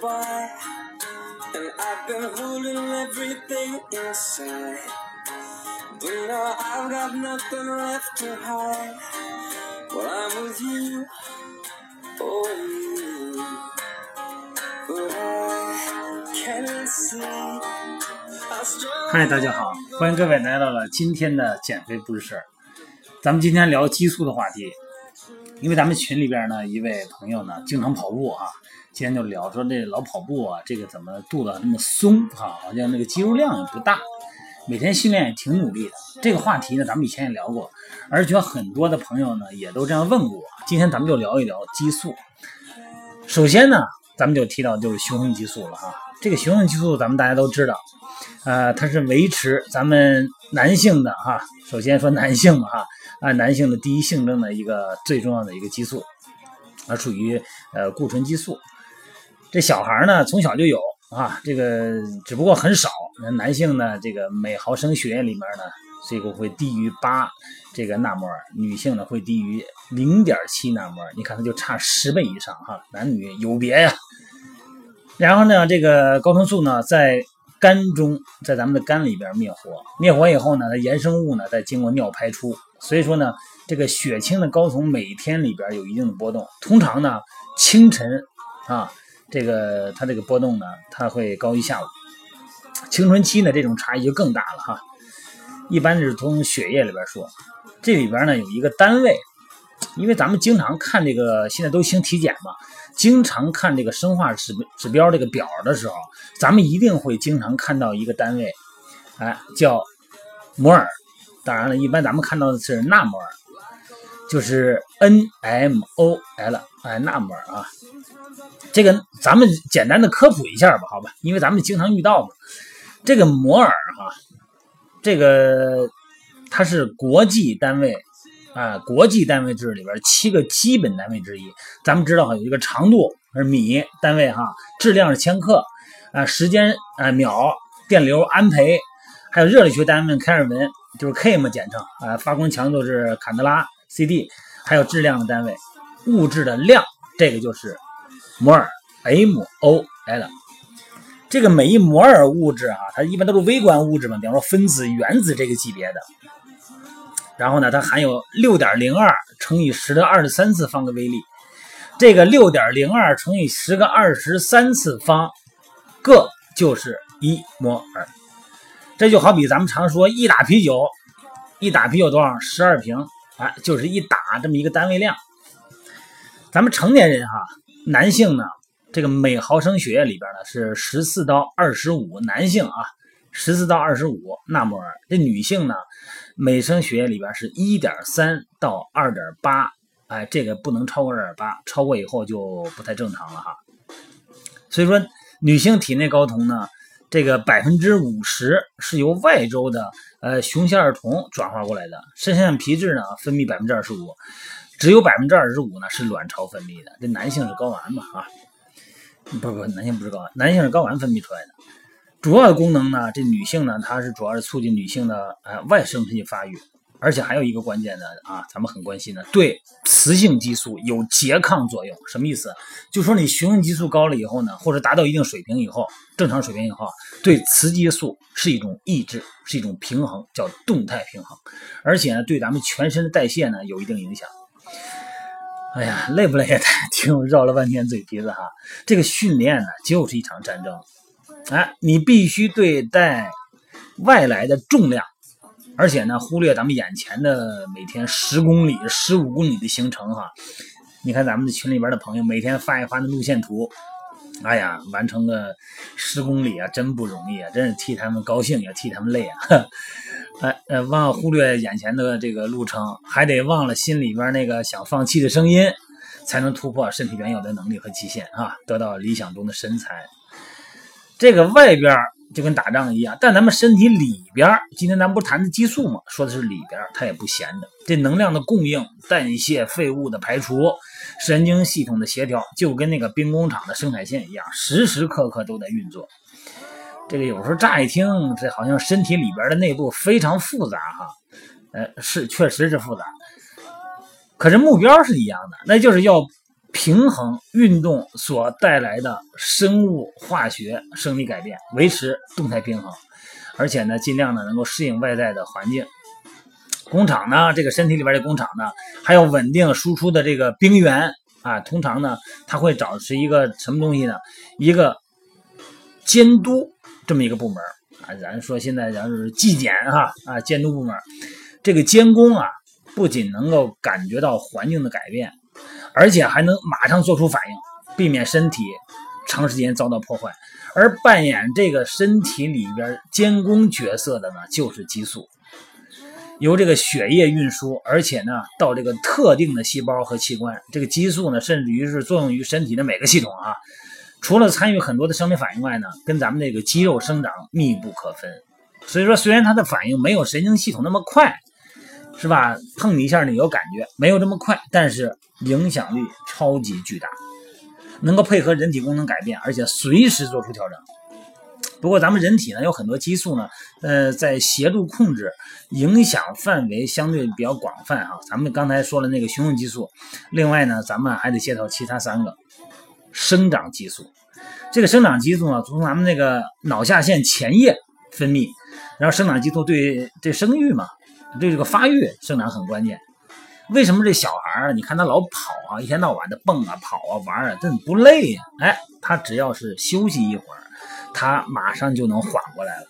goodbye. And I've been holding everything inside. But now I've got nothing left to hide. Well, I'm with you, oh, you. But I can't see. how strong 嗨，大家好，欢迎各位来到了今天的减肥不是事儿。咱们今天聊激素的话题，因为咱们群里边呢一位朋友呢经常跑步啊，今天就聊说这老跑步啊，这个怎么肚子那么松啊，好像那个肌肉量也不大，每天训练也挺努力的。这个话题呢，咱们以前也聊过，而且很多的朋友呢也都这样问过我。今天咱们就聊一聊激素。首先呢，咱们就提到就是雄性激素了哈。这个雄性激素咱们大家都知道，呃，它是维持咱们男性的哈。首先说男性嘛哈，按男性的第一性征的一个最重要的一个激素，它属于呃固醇激素。这小孩呢从小就有啊，这个只不过很少。那男性呢，这个每毫升血液里面呢，这个会低于八这个纳摩尔，女性呢会低于零点七纳摩尔。你看它就差十倍以上哈，男女有别呀。然后呢，这个睾酮素呢在肝中，在咱们的肝里边灭活，灭活以后呢，它衍生物呢再经过尿排出。所以说呢，这个血清的睾酮每天里边有一定的波动，通常呢清晨啊，这个它这个波动呢，它会高于下午。青春期呢，这种差异就更大了哈。一般是从血液里边说，这里边呢有一个单位，因为咱们经常看这个，现在都兴体检嘛，经常看这个生化指指标这个表的时候，咱们一定会经常看到一个单位，哎，叫摩尔。当然了，一般咱们看到的是纳摩尔，就是 NMOL，哎，纳摩尔啊。这个咱们简单的科普一下吧，好吧，因为咱们经常遇到嘛。这个摩尔哈，这个它是国际单位啊，国际单位制里边七个基本单位之一。咱们知道哈，有一个长度是米单位哈，质量是千克啊，时间啊秒，电流安培，还有热力学单位开尔文，就是 K 嘛简称啊，发光强度是坎德拉 CD，还有质量的单位，物质的量，这个就是摩尔 MOL。这个每一摩尔物质啊，它一般都是微观物质嘛，比方说分子、原子这个级别的。然后呢，它含有六点零二乘以十的二十三次方个微粒。这个六点零二乘以十个二十三次方个就是一摩尔。这就好比咱们常说一打啤酒，一打啤酒多少？十二瓶，啊，就是一打这么一个单位量。咱们成年人哈，男性呢。这个每毫升血液里边呢是十四到二十五，男性啊十四到二十五纳摩尔，这女性呢每升血液里边是一点三到二点八，哎，这个不能超过二点八，超过以后就不太正常了哈。所以说，女性体内睾酮呢，这个百分之五十是由外周的呃雄性二酮转化过来的，肾上腺皮质呢分泌百分之二十五，只有百分之二十五呢是卵巢分泌的，这男性是睾丸嘛啊。不不，男性不是睾丸，男性是睾丸分泌出来的。主要的功能呢，这女性呢，它是主要是促进女性的呃外生殖器发育，而且还有一个关键的啊，咱们很关心的，对雌性激素有拮抗作用。什么意思？就说你雄性激素高了以后呢，或者达到一定水平以后，正常水平以后，对雌激素是一种抑制，是一种平衡，叫动态平衡，而且呢，对咱们全身的代谢呢有一定影响。哎呀，累不累呀？听绕了半天嘴皮子哈。这个训练呢，就是一场战争。哎，你必须对待外来的重量，而且呢，忽略咱们眼前的每天十公里、十五公里的行程哈。你看咱们的群里边的朋友，每天发一发那路线图，哎呀，完成个十公里啊，真不容易啊，真是替他们高兴，也替他们累啊。哎呃，忘了忽略眼前的这个路程，还得忘了心里边那个想放弃的声音，才能突破身体原有的能力和极限啊，得到理想中的身材。这个外边就跟打仗一样，但咱们身体里边，今天咱们不谈的激素嘛，说的是里边，它也不闲着。这能量的供应、代谢、废物的排除、神经系统的协调，就跟那个兵工厂的生产线一样，时时刻刻都在运作。这个有时候乍一听，这好像身体里边的内部非常复杂哈，呃，是确实是复杂，可是目标是一样的，那就是要平衡运动所带来的生物化学生理改变，维持动态平衡，而且呢，尽量呢能够适应外在的环境。工厂呢，这个身体里边的工厂呢，还要稳定输出的这个冰源啊。通常呢，它会找是一个什么东西呢？一个监督这么一个部门啊。咱说现在咱是纪检哈啊，监督部门。这个监工啊，不仅能够感觉到环境的改变，而且还能马上做出反应，避免身体长时间遭到破坏。而扮演这个身体里边监工角色的呢，就是激素。由这个血液运输，而且呢，到这个特定的细胞和器官，这个激素呢，甚至于是作用于身体的每个系统啊。除了参与很多的生理反应外呢，跟咱们这个肌肉生长密不可分。所以说，虽然它的反应没有神经系统那么快，是吧？碰你一下你有感觉，没有这么快，但是影响力超级巨大，能够配合人体功能改变，而且随时做出调整。不过咱们人体呢有很多激素呢，呃，在协助控制，影响范围相对比较广泛啊。咱们刚才说了那个雄性激素，另外呢，咱们还得介绍其他三个生长激素。这个生长激素呢，从咱们那个脑下腺前叶分泌，然后生长激素对这生育嘛，对这个发育生长很关键。为什么这小孩儿你看他老跑啊，一天到晚的蹦啊、跑啊、玩啊，这不累呀？哎，他只要是休息一会儿。他马上就能缓过来了，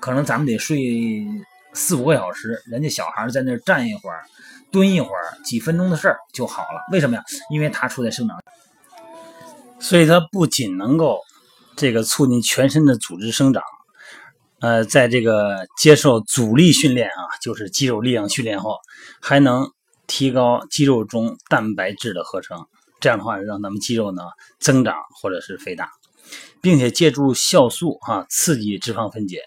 可能咱们得睡四五个小时，人家小孩在那站一会儿，蹲一会儿，几分钟的事儿就好了。为什么呀？因为他处在生长，所以他不仅能够这个促进全身的组织生长，呃，在这个接受阻力训练啊，就是肌肉力量训练后，还能提高肌肉中蛋白质的合成，这样的话让咱们肌肉呢增长或者是肥大。并且借助酵素啊，刺激脂肪分解，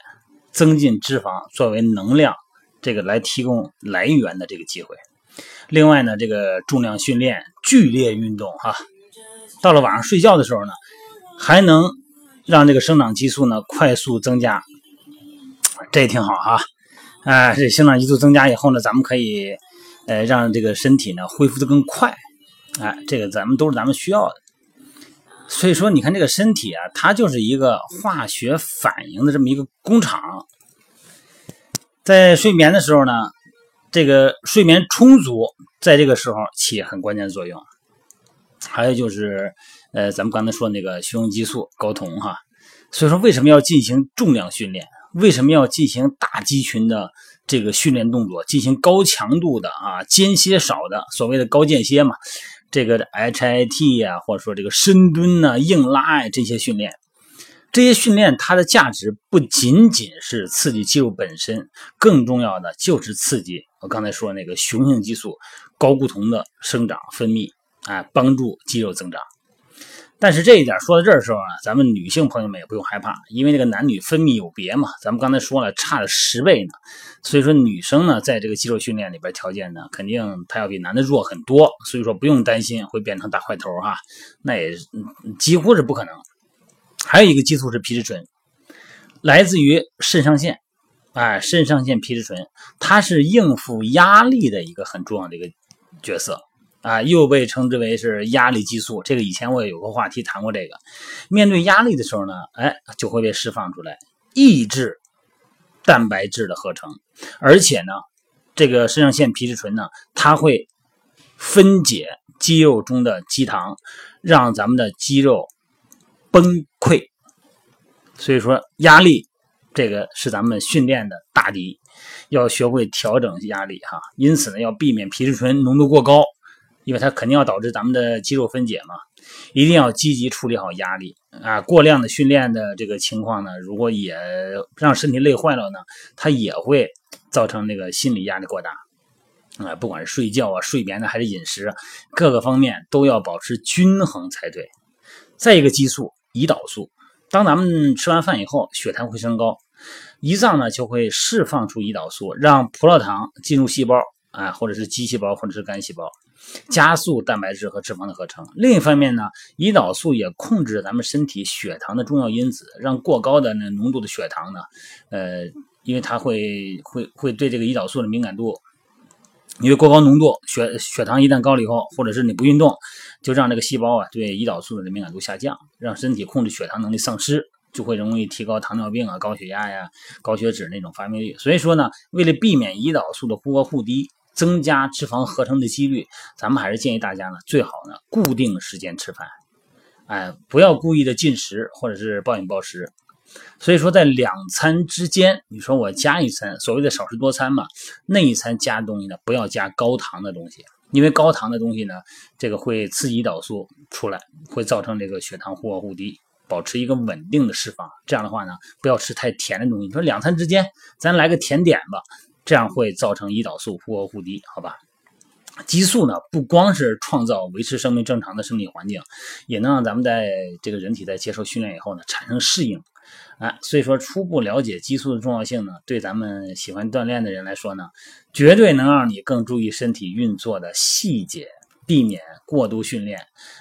增进脂肪作为能量这个来提供来源的这个机会。另外呢，这个重量训练、剧烈运动哈，到了晚上睡觉的时候呢，还能让这个生长激素呢快速增加，这也挺好哈。哎，这生长激素增加以后呢，咱们可以呃让这个身体呢恢复的更快。哎，这个咱们都是咱们需要的。所以说，你看这个身体啊，它就是一个化学反应的这么一个工厂。在睡眠的时候呢，这个睡眠充足，在这个时候起很关键的作用。还有就是，呃，咱们刚才说那个雄激素睾酮哈。所以说，为什么要进行重量训练？为什么要进行大肌群的这个训练动作？进行高强度的啊，间歇少的，所谓的高间歇嘛。这个 HIT 呀，或者说这个深蹲呐、硬拉呀这些训练，这些训练它的价值不仅仅是刺激肌肉本身，更重要的就是刺激我刚才说那个雄性激素睾固酮的生长分泌，哎，帮助肌肉增长。但是这一点说到这儿的时候啊，咱们女性朋友们也不用害怕，因为这个男女分泌有别嘛，咱们刚才说了差了十倍呢，所以说女生呢在这个肌肉训练里边条件呢，肯定她要比男的弱很多，所以说不用担心会变成大块头哈，那也几乎是不可能。还有一个激素是皮质醇，来自于肾上腺，哎，肾上腺皮质醇，它是应付压力的一个很重要的一个角色。啊，又被称之为是压力激素。这个以前我也有个话题谈过。这个面对压力的时候呢，哎，就会被释放出来，抑制蛋白质的合成。而且呢，这个肾上腺皮质醇呢，它会分解肌肉中的肌糖，让咱们的肌肉崩溃。所以说，压力这个是咱们训练的大敌，要学会调整压力哈。因此呢，要避免皮质醇浓度过高。因为它肯定要导致咱们的肌肉分解嘛，一定要积极处理好压力啊！过量的训练的这个情况呢，如果也让身体累坏了呢，它也会造成那个心理压力过大啊！不管是睡觉啊、睡眠呢，还是饮食，各个方面都要保持均衡才对。再一个激素胰岛素，当咱们吃完饭以后，血糖会升高，胰脏呢就会释放出胰岛素，让葡萄糖进入细胞啊，或者是肌细胞，或者是肝细胞。加速蛋白质和脂肪的合成。另一方面呢，胰岛素也控制咱们身体血糖的重要因子，让过高的那浓度的血糖呢，呃，因为它会会会对这个胰岛素的敏感度因为过高浓度血血糖一旦高了以后，或者是你不运动，就让这个细胞啊对胰岛素的敏感度下降，让身体控制血糖能力丧失，就会容易提高糖尿病啊、高血压呀、高血脂那种发病率。所以说呢，为了避免胰岛素的忽高忽低，增加脂肪合成的几率，咱们还是建议大家呢，最好呢固定时间吃饭，哎，不要故意的进食或者是暴饮暴食。所以说，在两餐之间，你说我加一餐，所谓的少食多餐嘛，那一餐加东西呢，不要加高糖的东西，因为高糖的东西呢，这个会刺激胰岛素出来，会造成这个血糖忽高忽低，保持一个稳定的释放。这样的话呢，不要吃太甜的东西。你说两餐之间，咱来个甜点吧，这样会造成胰岛素忽高忽低，好吧？激素呢，不光是创造维持生命正常的生理环境，也能让咱们在这个人体在接受训练以后呢，产生适应。哎，所以说初步了解激素的重要性呢，对咱们喜欢锻炼的人来说呢，绝对能让你更注意身体运作的细节，避免过度训练，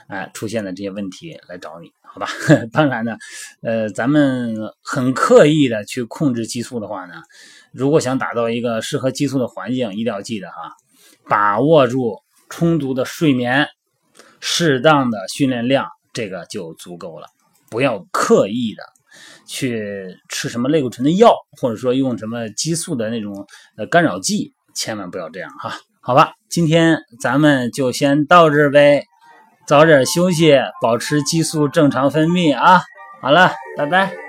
哎出现的这些问题来找你，好吧？当然呢，呃，咱们很刻意的去控制激素的话呢，如果想打造一个适合激素的环境，一定要记得哈，把握住充足的睡眠，适当的训练量，这个就足够了，不要刻意的。去吃什么类固醇的药，或者说用什么激素的那种呃干扰剂，千万不要这样哈。好吧，今天咱们就先到这呗，早点休息，保持激素正常分泌啊。好了，拜拜。